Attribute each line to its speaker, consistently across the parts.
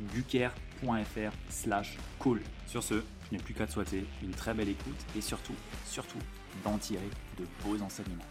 Speaker 1: www.ludovic.fr slash call. Sur ce, je n'ai plus qu'à te souhaiter une très belle écoute et surtout, surtout, d'en tirer de beaux enseignements.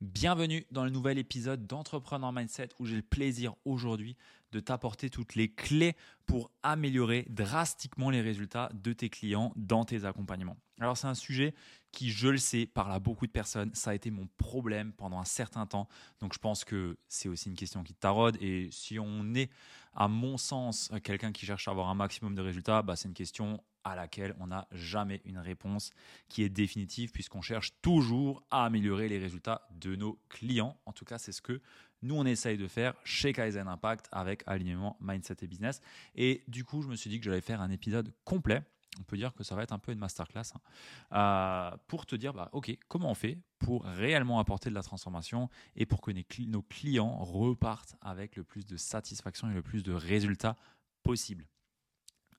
Speaker 1: Bienvenue dans le nouvel épisode d'Entrepreneur Mindset où j'ai le plaisir aujourd'hui de t'apporter toutes les clés pour améliorer drastiquement les résultats de tes clients dans tes accompagnements. Alors c'est un sujet qui, je le sais, parle à beaucoup de personnes. Ça a été mon problème pendant un certain temps. Donc je pense que c'est aussi une question qui taraude. Et si on est, à mon sens, quelqu'un qui cherche à avoir un maximum de résultats, bah, c'est une question à laquelle on n'a jamais une réponse qui est définitive puisqu'on cherche toujours à améliorer les résultats de nos clients. En tout cas, c'est ce que nous, on essaye de faire chez Kaizen Impact avec alignement Mindset et Business. Et du coup, je me suis dit que j'allais faire un épisode complet. On peut dire que ça va être un peu une masterclass hein, euh, pour te dire, bah, OK, comment on fait pour réellement apporter de la transformation et pour que nos clients repartent avec le plus de satisfaction et le plus de résultats possible?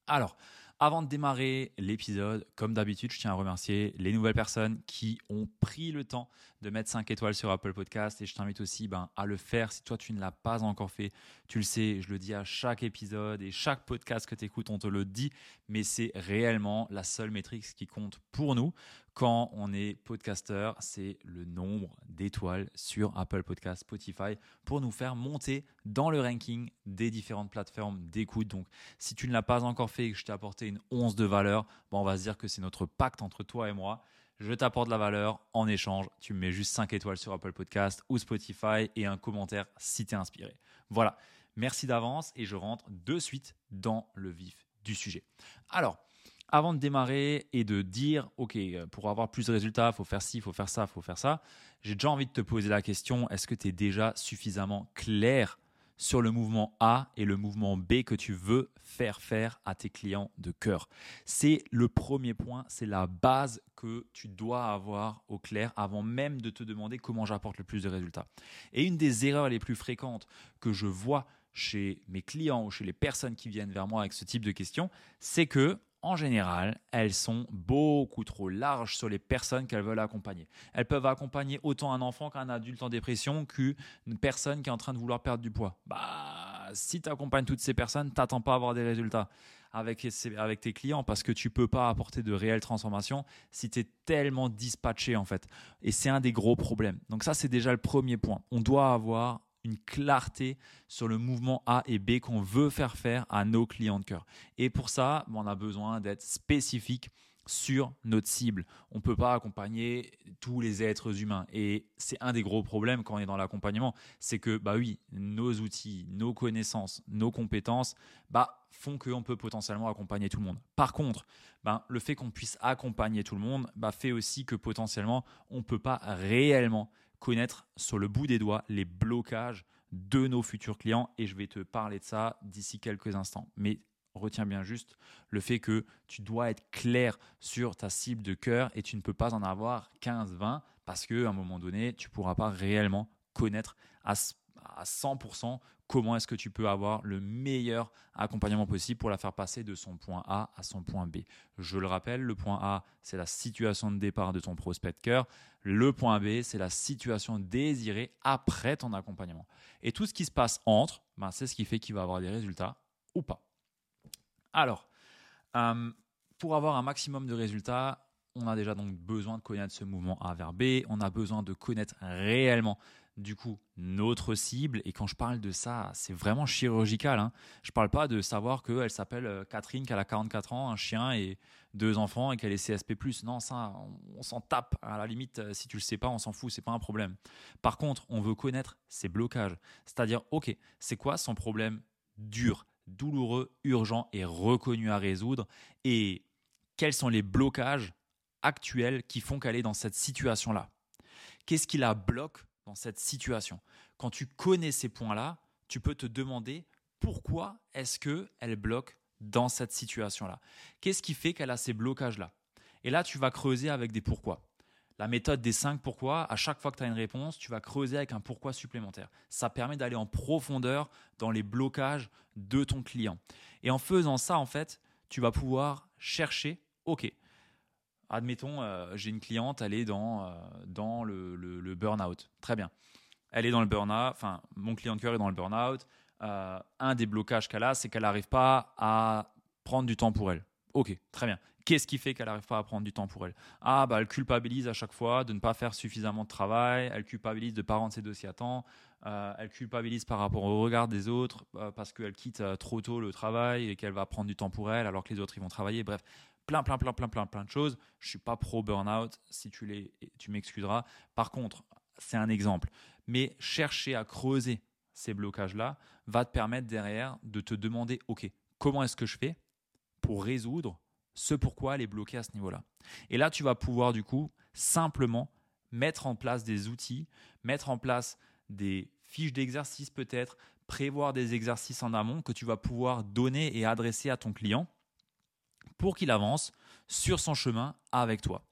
Speaker 1: Alors, avant de démarrer l'épisode, comme d'habitude, je tiens à remercier les nouvelles personnes qui ont pris le temps de mettre 5 étoiles sur Apple Podcast et je t'invite aussi ben, à le faire si toi tu ne l'as pas encore fait. Tu le sais, je le dis à chaque épisode et chaque podcast que tu écoutes, on te le dit, mais c'est réellement la seule métrique qui compte pour nous quand on est podcasteur, c'est le nombre d'étoiles sur Apple Podcast, Spotify, pour nous faire monter dans le ranking des différentes plateformes d'écoute. Donc, si tu ne l'as pas encore fait et que je t'ai apporté une once de valeur, bon, on va se dire que c'est notre pacte entre toi et moi. Je t'apporte la valeur en échange. Tu me mets juste 5 étoiles sur Apple Podcast ou Spotify et un commentaire si tu es inspiré. Voilà. Merci d'avance et je rentre de suite dans le vif du sujet. Alors, avant de démarrer et de dire, OK, pour avoir plus de résultats, il faut faire ci, il faut faire ça, il faut faire ça, j'ai déjà envie de te poser la question, est-ce que tu es déjà suffisamment clair sur le mouvement A et le mouvement B que tu veux faire faire à tes clients de cœur? C'est le premier point, c'est la base que tu dois avoir au clair avant même de te demander comment j'apporte le plus de résultats. Et une des erreurs les plus fréquentes que je vois chez mes clients ou chez les personnes qui viennent vers moi avec ce type de questions, c'est que en général, elles sont beaucoup trop larges sur les personnes qu'elles veulent accompagner. Elles peuvent accompagner autant un enfant qu'un adulte en dépression qu'une personne qui est en train de vouloir perdre du poids. Bah, si tu accompagnes toutes ces personnes, t'attends pas à avoir des résultats avec, tes clients parce que tu peux pas apporter de réelles transformations si tu es tellement dispatché en fait. Et c'est un des gros problèmes. Donc ça, c'est déjà le premier point. On doit avoir une clarté sur le mouvement A et B qu'on veut faire faire à nos clients de cœur. Et pour ça, on a besoin d'être spécifique sur notre cible. On ne peut pas accompagner tous les êtres humains. Et c'est un des gros problèmes quand on est dans l'accompagnement, c'est que, bah oui, nos outils, nos connaissances, nos compétences, bah, font qu'on peut potentiellement accompagner tout le monde. Par contre, bah, le fait qu'on puisse accompagner tout le monde, bah, fait aussi que potentiellement, on ne peut pas réellement connaître sur le bout des doigts les blocages de nos futurs clients et je vais te parler de ça d'ici quelques instants. Mais retiens bien juste le fait que tu dois être clair sur ta cible de cœur et tu ne peux pas en avoir 15, 20 parce qu'à un moment donné, tu ne pourras pas réellement connaître à, à 100% comment est-ce que tu peux avoir le meilleur accompagnement possible pour la faire passer de son point A à son point B. Je le rappelle, le point A, c'est la situation de départ de ton prospect de cœur. Le point B, c'est la situation désirée après ton accompagnement. Et tout ce qui se passe entre, ben, c'est ce qui fait qu'il va avoir des résultats ou pas. Alors, euh, pour avoir un maximum de résultats, on a déjà donc besoin de connaître ce mouvement A vers B, on a besoin de connaître réellement du coup notre cible. Et quand je parle de ça, c'est vraiment chirurgical. Hein. Je parle pas de savoir qu'elle s'appelle euh, Catherine, qu'elle a 44 ans, un chien et deux enfants et qu'elle est CSP+. Non, ça, on, s'en tape. À la limite, euh, si tu le sais pas, on s'en fout, c'est pas un problème. Par contre, on veut connaître ses blocages. C'est-à-dire, ok, c'est quoi son problème dur, douloureux, urgent et reconnu à résoudre? Et quels sont les blocages actuels qui font qu'elle est dans cette situation-là? Qu'est-ce qui la bloque cette situation Quand tu connais ces points-là, tu peux te demander pourquoi est-ce qu'elle bloque dans cette situation-là Qu'est-ce qui fait qu'elle a ces blocages-là? Et là, tu vas creuser avec des pourquoi. La méthode des cinq pourquoi, à chaque fois que tu as une réponse, tu vas creuser avec un pourquoi supplémentaire. Ça permet d'aller en profondeur dans les blocages de ton client. Et en faisant ça, en fait, tu vas pouvoir chercher, OK, admettons, euh, j'ai une cliente, elle est dans, euh, dans le, le, burn-out. Très bien. Elle est dans le burn-out, enfin, mon client de cœur est dans le burn-out. Euh, un des blocages qu'elle a, c'est qu'elle n'arrive pas à prendre du temps pour elle. Ok, très bien. Qu'est-ce qui fait qu'elle n'arrive pas à prendre du temps pour elle? Ah, bah, elle culpabilise à chaque fois de ne pas faire suffisamment de travail, elle culpabilise de ne pas rendre ses dossiers à temps, elle culpabilise par rapport au regard des autres parce qu'elle quitte trop tôt le travail et qu'elle va prendre du temps pour elle alors que les autres ils vont travailler. Bref, plein, plein, plein, plein, plein, plein de choses. Je suis pas pro burn-out. Si tu l'es, tu m'excuseras. Par contre, c'est un exemple. Mais chercher à creuser ces blocages-là va te permettre derrière de te demander, OK, comment est-ce que je fais pour résoudre ce pourquoi elle est à ce niveau-là? Et là, tu vas pouvoir du coup simplement mettre en place des outils, mettre en place des fiches d'exercice peut-être, prévoir des exercices en amont que tu vas pouvoir donner et adresser à ton client pour qu'il avance sur son chemin avec toi.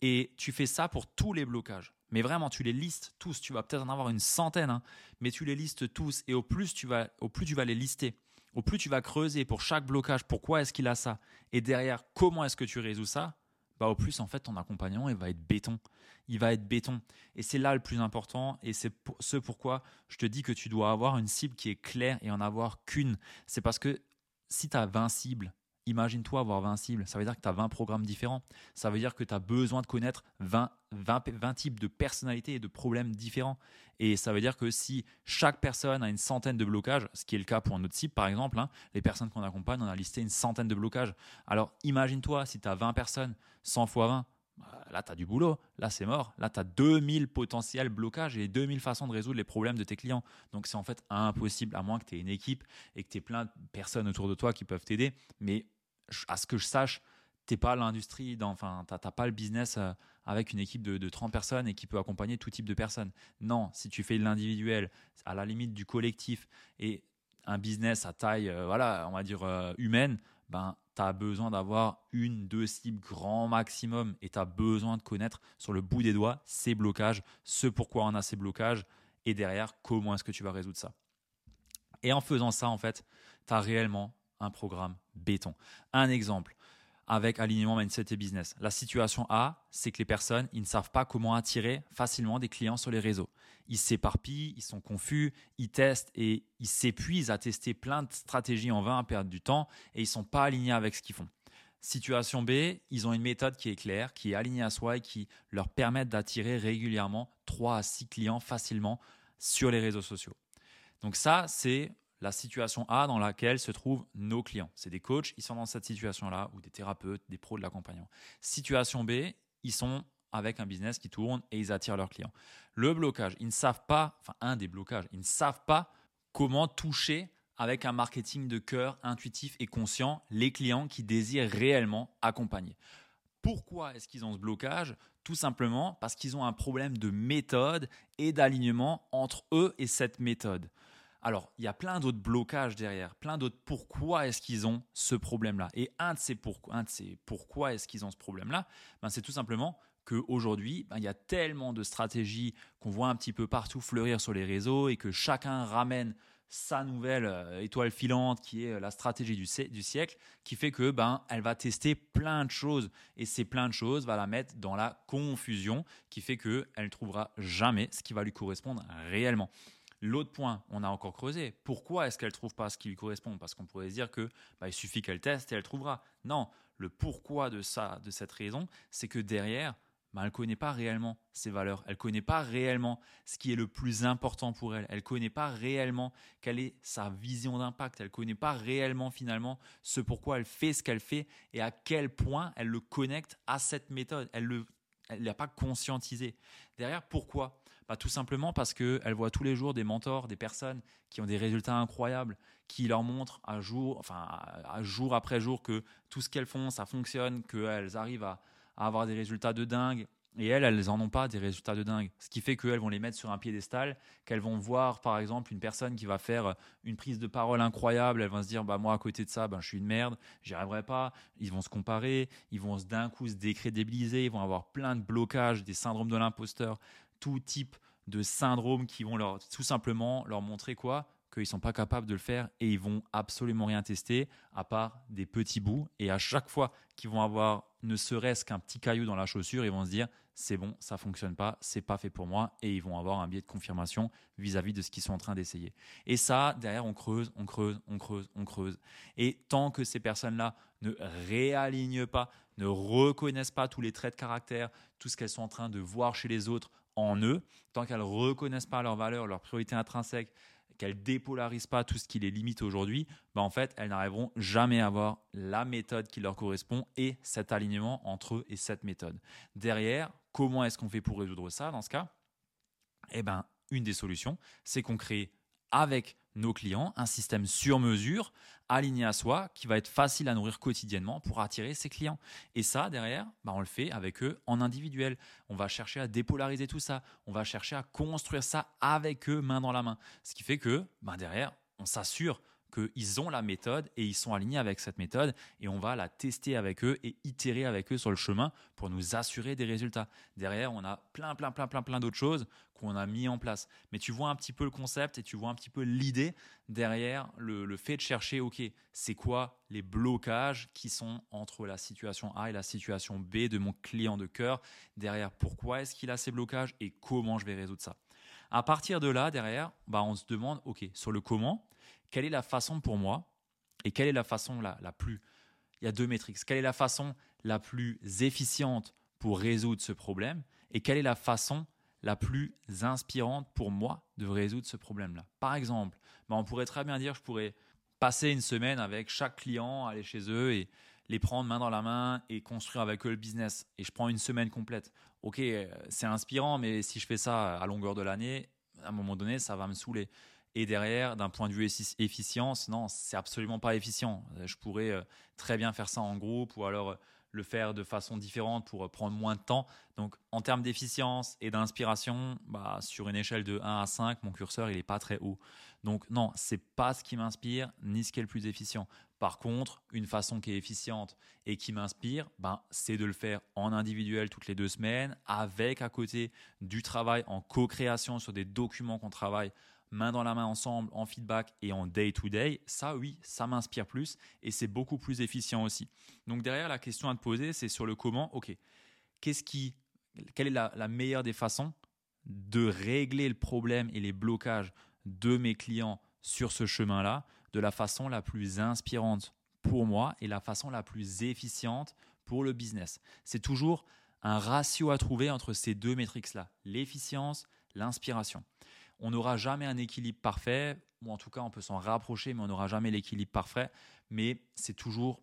Speaker 1: Et tu fais ça pour tous les blocages. Mais vraiment, tu les listes tous. Tu vas peut-être en avoir une centaine, hein, mais tu les listes tous. Et au plus, tu vas, au plus tu vas les lister, au plus tu vas creuser pour chaque blocage, pourquoi est-ce qu'il a ça, et derrière, comment est-ce que tu résous ça, bah au plus, en fait, ton accompagnement, il va être béton. Il va être béton. Et c'est là le plus important. Et c'est ce pourquoi je te dis que tu dois avoir une cible qui est claire et en avoir qu'une. C'est parce que si tu as 20 cibles, Imagine-toi avoir 20 cibles. Ça veut dire que tu as 20 programmes différents. Ça veut dire que tu as besoin de connaître 20, 20, types de personnalités et de problèmes différents. Et ça veut dire que si chaque personne a une centaine de blocages, ce qui est le cas pour notre cible par exemple, hein, les personnes qu'on accompagne, on a listé une centaine de blocages. Alors imagine-toi si tu as 20 personnes, 100 fois 20, bah, là tu as du boulot, là c'est mort, là tu as 2000 potentiels blocages et 2000 façons de résoudre les problèmes de tes clients. Donc c'est en fait impossible, à moins que tu aies une équipe et que tu aies plein de personnes autour de toi qui peuvent t'aider. À ce que je sache, t'es pas l'industrie, enfin, t'as pas le business euh, avec une équipe de, 30 personnes et qui peut accompagner tout type de personnes. Non, si tu fais de l'individuel, à la limite du collectif et un business à taille, euh, voilà, on va dire euh, humaine, ben, tu as besoin d'avoir une, deux cibles grand maximum et tu as besoin de connaître sur le bout des doigts ces blocages, ce pourquoi on a ces blocages et derrière, comment est-ce que tu vas résoudre ça. Et en faisant ça, en fait, tu as réellement un programme béton. Un exemple avec alignement mindset et business. La situation A, c'est que les personnes, ils ne savent pas comment attirer facilement des clients sur les réseaux. Ils s'éparpillent, ils sont confus, ils testent et ils s'épuisent à tester plein de stratégies en vain, à perdre du temps et ils sont pas alignés avec ce qu'ils font. Situation B, ils ont une méthode qui est claire, qui est alignée à soi et qui leur permet d'attirer régulièrement 3 à 6 clients facilement sur les réseaux sociaux. Donc ça, c'est la situation A dans laquelle se trouvent nos clients. C'est des coachs, ils sont dans cette situation-là, ou des thérapeutes, des pros de l'accompagnement. Situation B, ils sont avec un business qui tourne et ils attirent leurs clients. Le blocage, ils ne savent pas, enfin un des blocages, ils ne savent pas comment toucher avec un marketing de cœur intuitif et conscient les clients qui désirent réellement accompagner. Pourquoi est-ce qu'ils ont ce blocage? Tout simplement parce qu'ils ont un problème de méthode et d'alignement entre eux et cette méthode. Alors, il y a plein d'autres blocages derrière, plein d'autres pourquoi est-ce qu'ils ont ce problème-là. Et un de ces pourquoi, pourquoi est-ce qu'ils ont ce problème-là, ben, c'est tout simplement qu'aujourd'hui, ben, il y a tellement de stratégies qu'on voit un petit peu partout fleurir sur les réseaux et que chacun ramène sa nouvelle euh, étoile filante qui est euh, la stratégie du, siècle, qui fait que ben elle va tester plein de choses et ces plein de choses va la mettre dans la confusion, qui fait que elle ne trouvera jamais ce qui va lui correspondre réellement. L'autre point, on a encore creusé. Pourquoi est-ce qu'elle trouve pas ce qui lui correspond? Parce qu'on pourrait se dire que bah, il suffit qu'elle teste et elle trouvera. Non, le pourquoi de ça, de cette raison, c'est que derrière, ben, elle ne connaît pas réellement ses valeurs, elle ne connaît pas réellement ce qui est le plus important pour elle, elle ne connaît pas réellement quelle est sa vision d'impact, elle ne connaît pas réellement finalement ce pourquoi elle fait ce qu'elle fait et à quel point elle le connecte à cette méthode. Elle ne l'a pas conscientisé. Derrière, pourquoi bah, Tout simplement parce qu'elle voit tous les jours des mentors, des personnes qui ont des résultats incroyables, qui leur montrent à jour, enfin, jour après jour que tout ce qu'elles font, ça fonctionne, qu'elles arrivent à à avoir des résultats de dingue. Et elles, elles n'en ont pas des résultats de dingue. Ce qui fait qu'elles vont les mettre sur un piédestal, qu'elles vont voir par exemple une personne qui va faire une prise de parole incroyable, elles vont se dire bah moi à côté de ça, ben, je suis une merde, j'y arriverai pas. Ils vont se comparer, ils vont d'un coup se décrédibiliser, ils vont avoir plein de blocages, des syndromes de l'imposteur, tout type de syndromes qui vont leur tout simplement leur montrer quoi? Qu'ils ne sont pas capables de le faire et ils vont absolument rien tester à part des petits bouts. Et à chaque fois qu'ils vont avoir ne serait-ce qu'un petit caillou dans la chaussure, ils vont se dire c'est bon, ça fonctionne pas, c'est pas fait pour moi et ils vont avoir un biais de confirmation vis-à-vis de ce qu'ils sont en train d'essayer. Et ça, derrière, on creuse, on creuse, on creuse, on creuse. Et tant que ces personnes-là ne réalignent pas, ne reconnaissent pas tous les traits de caractère, tout ce qu'elles sont en train de voir chez les autres en eux, tant qu'elles reconnaissent pas leurs valeurs, leurs priorités intrinsèques, qu'elles dépolarisent pas tout ce qui les limite aujourd'hui, bah en fait, elles n'arriveront jamais à avoir la méthode qui leur correspond et cet alignement entre eux et cette méthode. Derrière, comment est-ce qu'on fait pour résoudre ça dans ce cas? Eh ben, une des solutions, c'est qu'on crée avec nos clients un système sur mesure aligné à soi qui va être facile à nourrir quotidiennement pour attirer ses clients. Et ça, derrière, bah, on le fait avec eux en individuel. On va chercher à dépolariser tout ça. On va chercher à construire ça avec eux main dans la main. Ce qui fait que bah, derrière, on s'assure qu'ils ont la méthode et ils sont alignés avec cette méthode et on va la tester avec eux et itérer avec eux sur le chemin pour nous assurer des résultats. Derrière, on a plein, plein, plein, plein, plein d'autres choses qu'on a mis en place. Mais tu vois un petit peu le concept et tu vois un petit peu l'idée derrière le, fait de chercher, OK, c'est quoi les blocages qui sont entre la situation A et la situation B de mon client de cœur? Derrière, pourquoi est-ce qu'il a ces blocages et comment je vais résoudre ça? À partir de là, derrière, bah, on se demande, OK, sur le comment, quelle est la façon pour moi et quelle est la façon la, la plus. Il y a deux métriques. Quelle est la façon la plus efficiente pour résoudre ce problème et quelle est la façon la plus inspirante pour moi de résoudre ce problème-là. Par exemple, bah, on pourrait très bien dire, je pourrais passer une semaine avec chaque client, aller chez eux et les prendre main dans la main et construire avec eux le business. Et je prends une semaine complète. Ok, euh, c'est inspirant, mais si je fais ça à longueur de l'année, à un moment donné, ça va me saouler. Et derrière, d'un point de vue efficience, non, c'est absolument pas efficient. Je pourrais euh, très bien faire ça en groupe ou alors euh, le faire de façon différente pour euh, prendre moins de temps. Donc, en termes d'efficience et d'inspiration, bah, sur une échelle de 1 à 5, mon curseur, il n'est pas très haut. Donc, non, c'est pas ce qui m'inspire ni ce qui est le plus efficient. Par contre, une façon qui est efficiente et qui m'inspire, ben, c'est de le faire en individuel toutes les deux semaines, avec à côté du travail en co-création sur des documents qu'on travaille main dans la main ensemble, en feedback et en day-to-day, ça oui, ça m'inspire plus et c'est beaucoup plus efficient aussi. Donc derrière, la question à te poser, c'est sur le comment, ok, qu'est-ce qui, quelle est la, la meilleure des façons de régler le problème et les blocages de mes clients sur ce chemin-là de la façon la plus inspirante pour moi et la façon la plus efficiente pour le business. C'est toujours un ratio à trouver entre ces deux métriques-là, l'efficience, l'inspiration on n'aura jamais un équilibre parfait, ou en tout cas on peut s'en rapprocher, mais on n'aura jamais l'équilibre parfait. Mais c'est toujours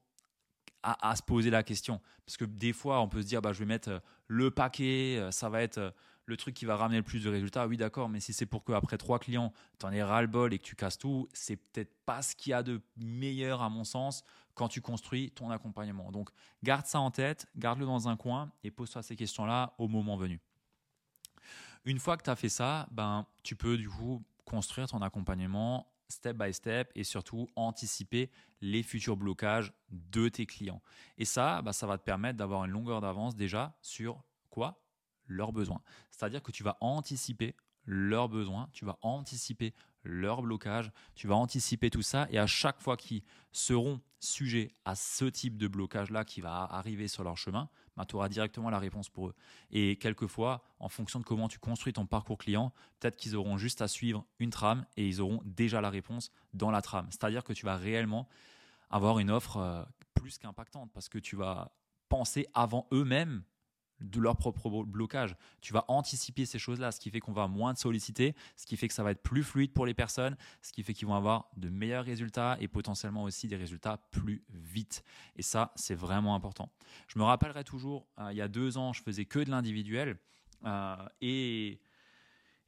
Speaker 1: à, se poser la question. Parce que des fois, on peut se dire, bah, je vais mettre euh, le paquet, euh, ça va être euh, le truc qui va ramener le plus de résultats. Oui, d'accord, mais si c'est pour qu'après trois clients, tu en aies ras-le-bol et que tu casses tout, c'est peut-être pas ce qu'il y a de meilleur, à mon sens, quand tu construis ton accompagnement. Donc, garde ça en tête, garde-le dans un coin et pose-toi ces questions-là au moment venu. Une fois que tu as fait ça, ben, tu peux du coup construire ton accompagnement step by step et surtout anticiper les futurs blocages de tes clients. Et ça, ben, ça va te permettre d'avoir une longueur d'avance déjà sur quoi? Leurs besoins. C'est-à-dire que tu vas anticiper leurs besoins, tu vas anticiper leurs blocages, tu vas anticiper tout ça et à chaque fois qu'ils seront sujets à ce type de blocage-là qui va arriver sur leur chemin, bah, tu auras directement la réponse pour eux. Et quelquefois, en fonction de comment tu construis ton parcours client, peut-être qu'ils auront juste à suivre une trame et ils auront déjà la réponse dans la trame. C'est-à-dire que tu vas réellement avoir une offre euh, plus qu'impactante parce que tu vas penser avant eux-mêmes de leur propre blocage. Tu vas anticiper ces choses-là, ce qui fait qu'on va moins te solliciter, ce qui fait que ça va être plus fluide pour les personnes, ce qui fait qu'ils vont avoir de meilleurs résultats et potentiellement aussi des résultats plus vite. Et ça, c'est vraiment important. Je me rappellerai toujours, euh, il y a deux ans, je faisais que de l'individuel euh, et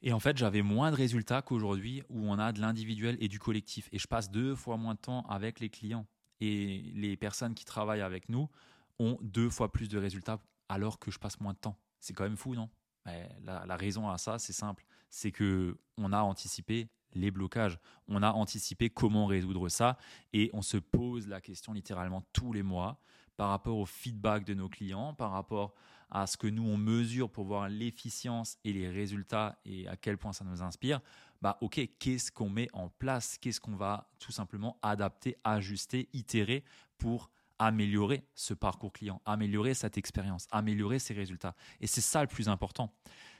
Speaker 1: et en fait, j'avais moins de résultats qu'aujourd'hui où on a de l'individuel et du collectif. Et je passe deux fois moins de temps avec les clients. Et les personnes qui travaillent avec nous ont deux fois plus de résultats alors que je passe moins de temps. C'est quand même fou, non? La, la, raison à ça, c'est simple. C'est que on a anticipé les blocages. On a anticipé comment résoudre ça et on se pose la question littéralement tous les mois par rapport au feedback de nos clients, par rapport à ce que nous on mesure pour voir l'efficience et les résultats et à quel point ça nous inspire, bah ok, qu'est-ce qu'on met en place, qu'est-ce qu'on va tout simplement adapter, ajuster, itérer pour améliorer ce parcours client, améliorer cette expérience, améliorer ses résultats. Et c'est ça le plus important.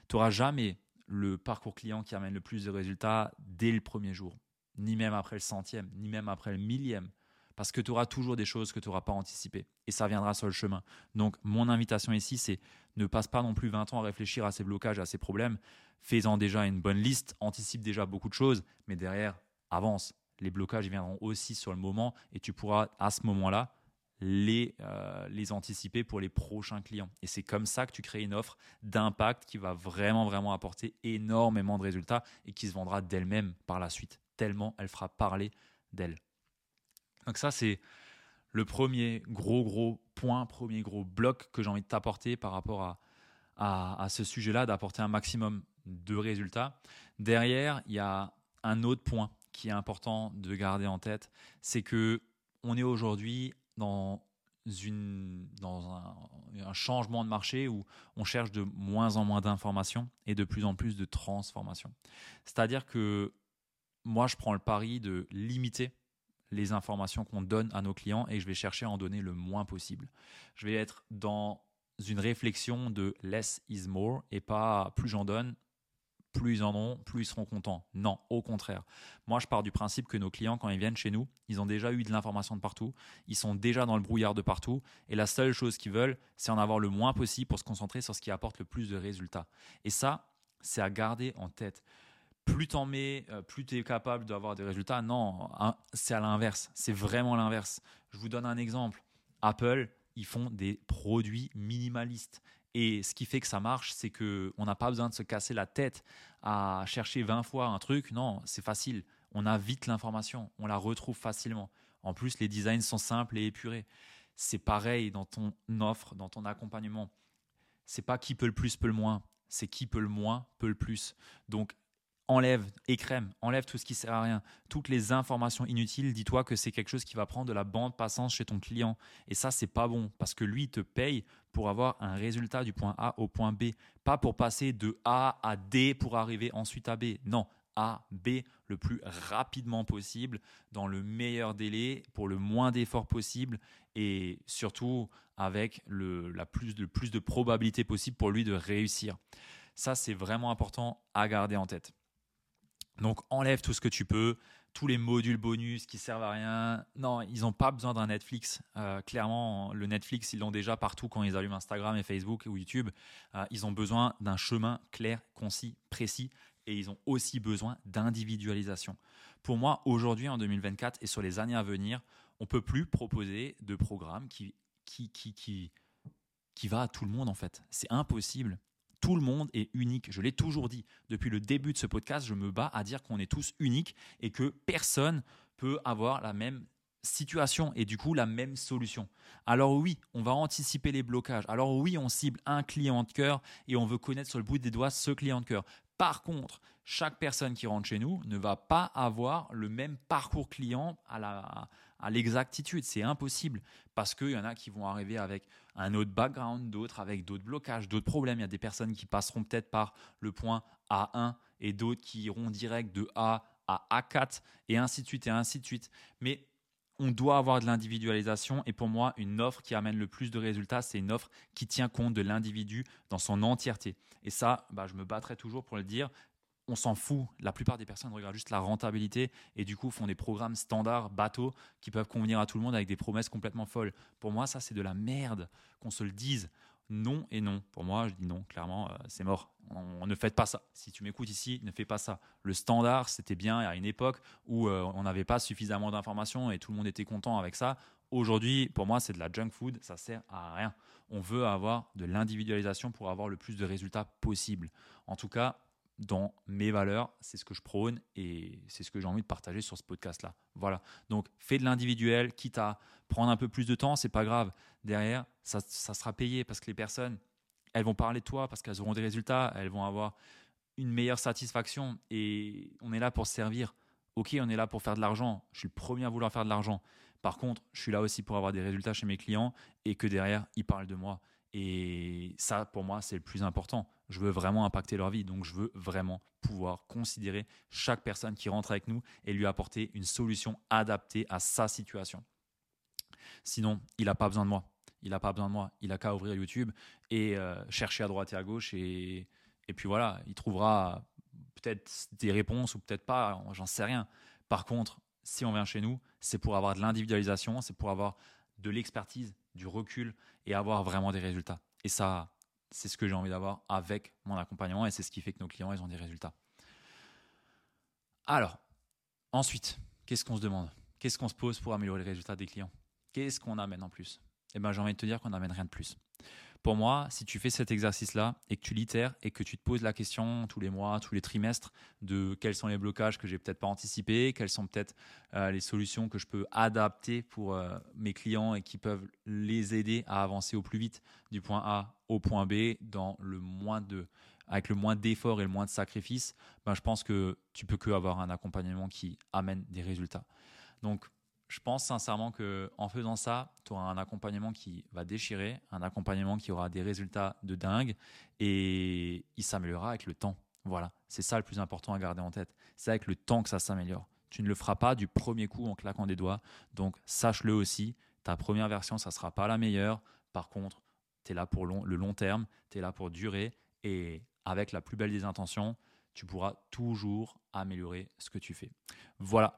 Speaker 1: Tu n'auras jamais le parcours client qui amène le plus de résultats dès le premier jour, ni même après le centième, ni même après le millième parce que tu auras toujours des choses que tu n'auras pas anticipées et ça viendra sur le chemin. Donc, mon invitation ici, c'est ne passe pas non plus 20 ans à réfléchir à ces blocages, à ces problèmes. Fais-en déjà une bonne liste, anticipe déjà beaucoup de choses, mais derrière, avance. Les blocages viendront aussi sur le moment et tu pourras à ce moment-là les, euh, les anticiper pour les prochains clients. Et c'est comme ça que tu crées une offre d'impact qui va vraiment, vraiment apporter énormément de résultats et qui se vendra d'elle-même par la suite, tellement elle fera parler d'elle. Donc ça, c'est le premier gros, gros point, premier gros bloc que j'ai envie de t'apporter par rapport à, à, ce sujet-là, d'apporter un maximum de résultats. Derrière, il y a un autre point qui est important de garder en tête, c'est que on est aujourd'hui dans une, dans un, un, changement de marché où on cherche de moins en moins d'informations et de plus en plus de transformations. C'est-à-dire que moi, je prends le pari de limiter les informations qu'on donne à nos clients et je vais chercher à en donner le moins possible. Je vais être dans une réflexion de less is more et pas plus j'en donne, plus ils en ont, plus ils seront contents. Non, au contraire. Moi, je pars du principe que nos clients, quand ils viennent chez nous, ils ont déjà eu de l'information de partout, ils sont déjà dans le brouillard de partout, et la seule chose qu'ils veulent, c'est en avoir le moins possible pour se concentrer sur ce qui apporte le plus de résultats. Et ça, c'est à garder en tête plus t'en mets, euh, plus tu es capable d'avoir des résultats. Non, hein, c'est à l'inverse. C'est vraiment l'inverse. Je vous donne un exemple. Apple, ils font des produits minimalistes. Et ce qui fait que ça marche, c'est qu'on n'a pas besoin de se casser la tête à chercher 20 fois un truc. Non, c'est facile. On a vite l'information. On la retrouve facilement. En plus, les designs sont simples et épurés. C'est pareil dans ton offre, dans ton accompagnement. C'est pas qui peut le plus, peut le moins. C'est qui peut le moins, peut le plus. Donc, enlève, écrème, enlève tout ce qui sert à rien, toutes les informations inutiles, dis-toi que c'est quelque chose qui va prendre de la bande passante chez ton client. Et ça, c'est pas bon parce que lui te paye pour avoir un résultat du point A au point B, pas pour passer de A à D pour arriver ensuite à B. Non, A, B le plus rapidement possible, dans le meilleur délai, pour le moins d'efforts possible et surtout avec le, plus, le plus de probabilité possible pour lui de réussir. Ça, c'est vraiment important à garder en tête. Donc enlève tout ce que tu peux, tous les modules bonus qui servent à rien. Non, ils n'ont pas besoin d'un Netflix. Euh, clairement, le Netflix, ils l'ont déjà partout quand ils allument Instagram et Facebook ou YouTube. Euh, ils ont besoin d'un chemin clair, concis, précis et ils ont aussi besoin d'individualisation. Pour moi, aujourd'hui, en 2024 et sur les années à venir, on peut plus proposer de programme qui, qui, qui, qui, qui va à tout le monde en fait. C'est impossible. Tout le monde est unique. Je l'ai toujours dit. Depuis le début de ce podcast, je me bats à dire qu'on est tous uniques et que personne peut avoir la même situation et du coup la même solution. Alors oui, on va anticiper les blocages. Alors oui, on cible un client de cœur et on veut connaître sur le bout des doigts ce client de cœur. Par contre, chaque personne qui rentre chez nous ne va pas avoir le même parcours client à l'exactitude. C'est impossible parce qu'il y en a qui vont arriver avec un autre background, d'autres avec d'autres blocages, d'autres problèmes. Il y a des personnes qui passeront peut-être par le point A1 et d'autres qui iront direct de A à A4 et ainsi de suite et ainsi de suite. Mais on doit avoir de l'individualisation et pour moi, une offre qui amène le plus de résultats, c'est une offre qui tient compte de l'individu dans son entièreté. Et ça, bah, je me battrai toujours pour le dire, on s'en fout. La plupart des personnes regardent juste la rentabilité et du coup font des programmes standards, bateaux, qui peuvent convenir à tout le monde avec des promesses complètement folles. Pour moi, ça, c'est de la merde qu'on se le dise. Non et non. Pour moi, je dis non, clairement, euh, c'est mort. On, ne fait pas ça. Si tu m'écoutes ici, ne fais pas ça. Le standard, c'était bien à une époque où euh, on n'avait pas suffisamment d'informations et tout le monde était content avec ça. Aujourd'hui, pour moi, c'est de la junk food, ça sert à rien. On veut avoir de l'individualisation pour avoir le plus de résultats possible. En tout cas, dans mes valeurs, c'est ce que je prône et c'est ce que j'ai envie de partager sur ce podcast-là. Voilà. Donc, fais de l'individuel, quitte à prendre un peu plus de temps, c'est pas grave. Derrière, ça, sera payé parce que les personnes, elles vont parler de toi parce qu'elles auront des résultats, elles vont avoir une meilleure satisfaction et on est là pour servir. Ok, on est là pour faire de l'argent. Je suis le premier à vouloir faire de l'argent. Par contre, je suis là aussi pour avoir des résultats chez mes clients et que derrière, ils parlent de moi. Et ça, pour moi, c'est le plus important. Je veux vraiment impacter leur vie. Donc, je veux vraiment pouvoir considérer chaque personne qui rentre avec nous et lui apporter une solution adaptée à sa situation. Sinon, il n'a pas besoin de moi. Il n'a pas besoin de moi. Il a qu'à ouvrir YouTube et euh, chercher à droite et à gauche. Et, et puis voilà, il trouvera peut-être des réponses ou peut-être pas. J'en sais rien. Par contre, si on vient chez nous, c'est pour avoir de l'individualisation, c'est pour avoir de l'expertise, du recul et avoir vraiment des résultats. Et ça, c'est ce que j'ai envie d'avoir avec mon accompagnement et c'est ce qui fait que nos clients, ils ont des résultats. Alors, ensuite, qu'est-ce qu'on se demande? Qu'est-ce qu'on se pose pour améliorer les résultats des clients? Qu'est-ce qu'on amène en plus? Eh bien, j'ai envie de te dire qu'on n'amène rien de plus. Pour moi, si tu fais cet exercice-là et que tu l'itères et que tu te poses la question tous les mois, tous les trimestres de quels sont les blocages que j'ai peut-être pas anticipés, quelles sont peut-être euh, les solutions que je peux adapter pour euh, mes clients et qui peuvent les aider à avancer au plus vite du point A au point B dans le moins de avec le moins d'efforts et le moins de sacrifices, ben je pense que tu peux que avoir un accompagnement qui amène des résultats. Donc je pense sincèrement que en faisant ça, tu auras un accompagnement qui va déchirer, un accompagnement qui aura des résultats de dingue et il s'améliorera avec le temps. Voilà, c'est ça le plus important à garder en tête. C'est avec le temps que ça s'améliore. Tu ne le feras pas du premier coup en claquant des doigts. Donc sache-le aussi, ta première version, ça ne sera pas la meilleure. Par contre, tu es là pour le long terme, tu es là pour durer et avec la plus belle des intentions, tu pourras toujours améliorer ce que tu fais. Voilà.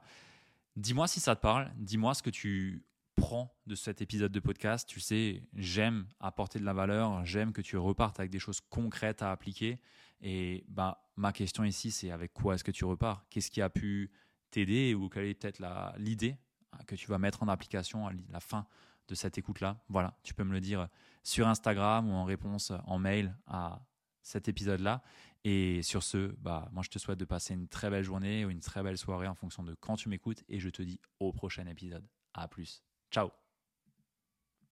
Speaker 1: Dis-moi si ça te parle, dis-moi ce que tu prends de cet épisode de podcast. Tu sais, j'aime apporter de la valeur, j'aime que tu repartes avec des choses concrètes à appliquer. Et bah, ma question ici, c'est avec quoi est-ce que tu repars? Qu'est-ce qui a pu t'aider ou quelle est peut-être l'idée que tu vas mettre en application à la fin de cette écoute-là? Voilà, tu peux me le dire sur Instagram ou en réponse en mail à cet épisode-là. Et sur ce, bah, moi je te souhaite de passer une très belle journée ou une très belle soirée en fonction de quand tu m'écoutes et je te dis au prochain épisode. À plus. Ciao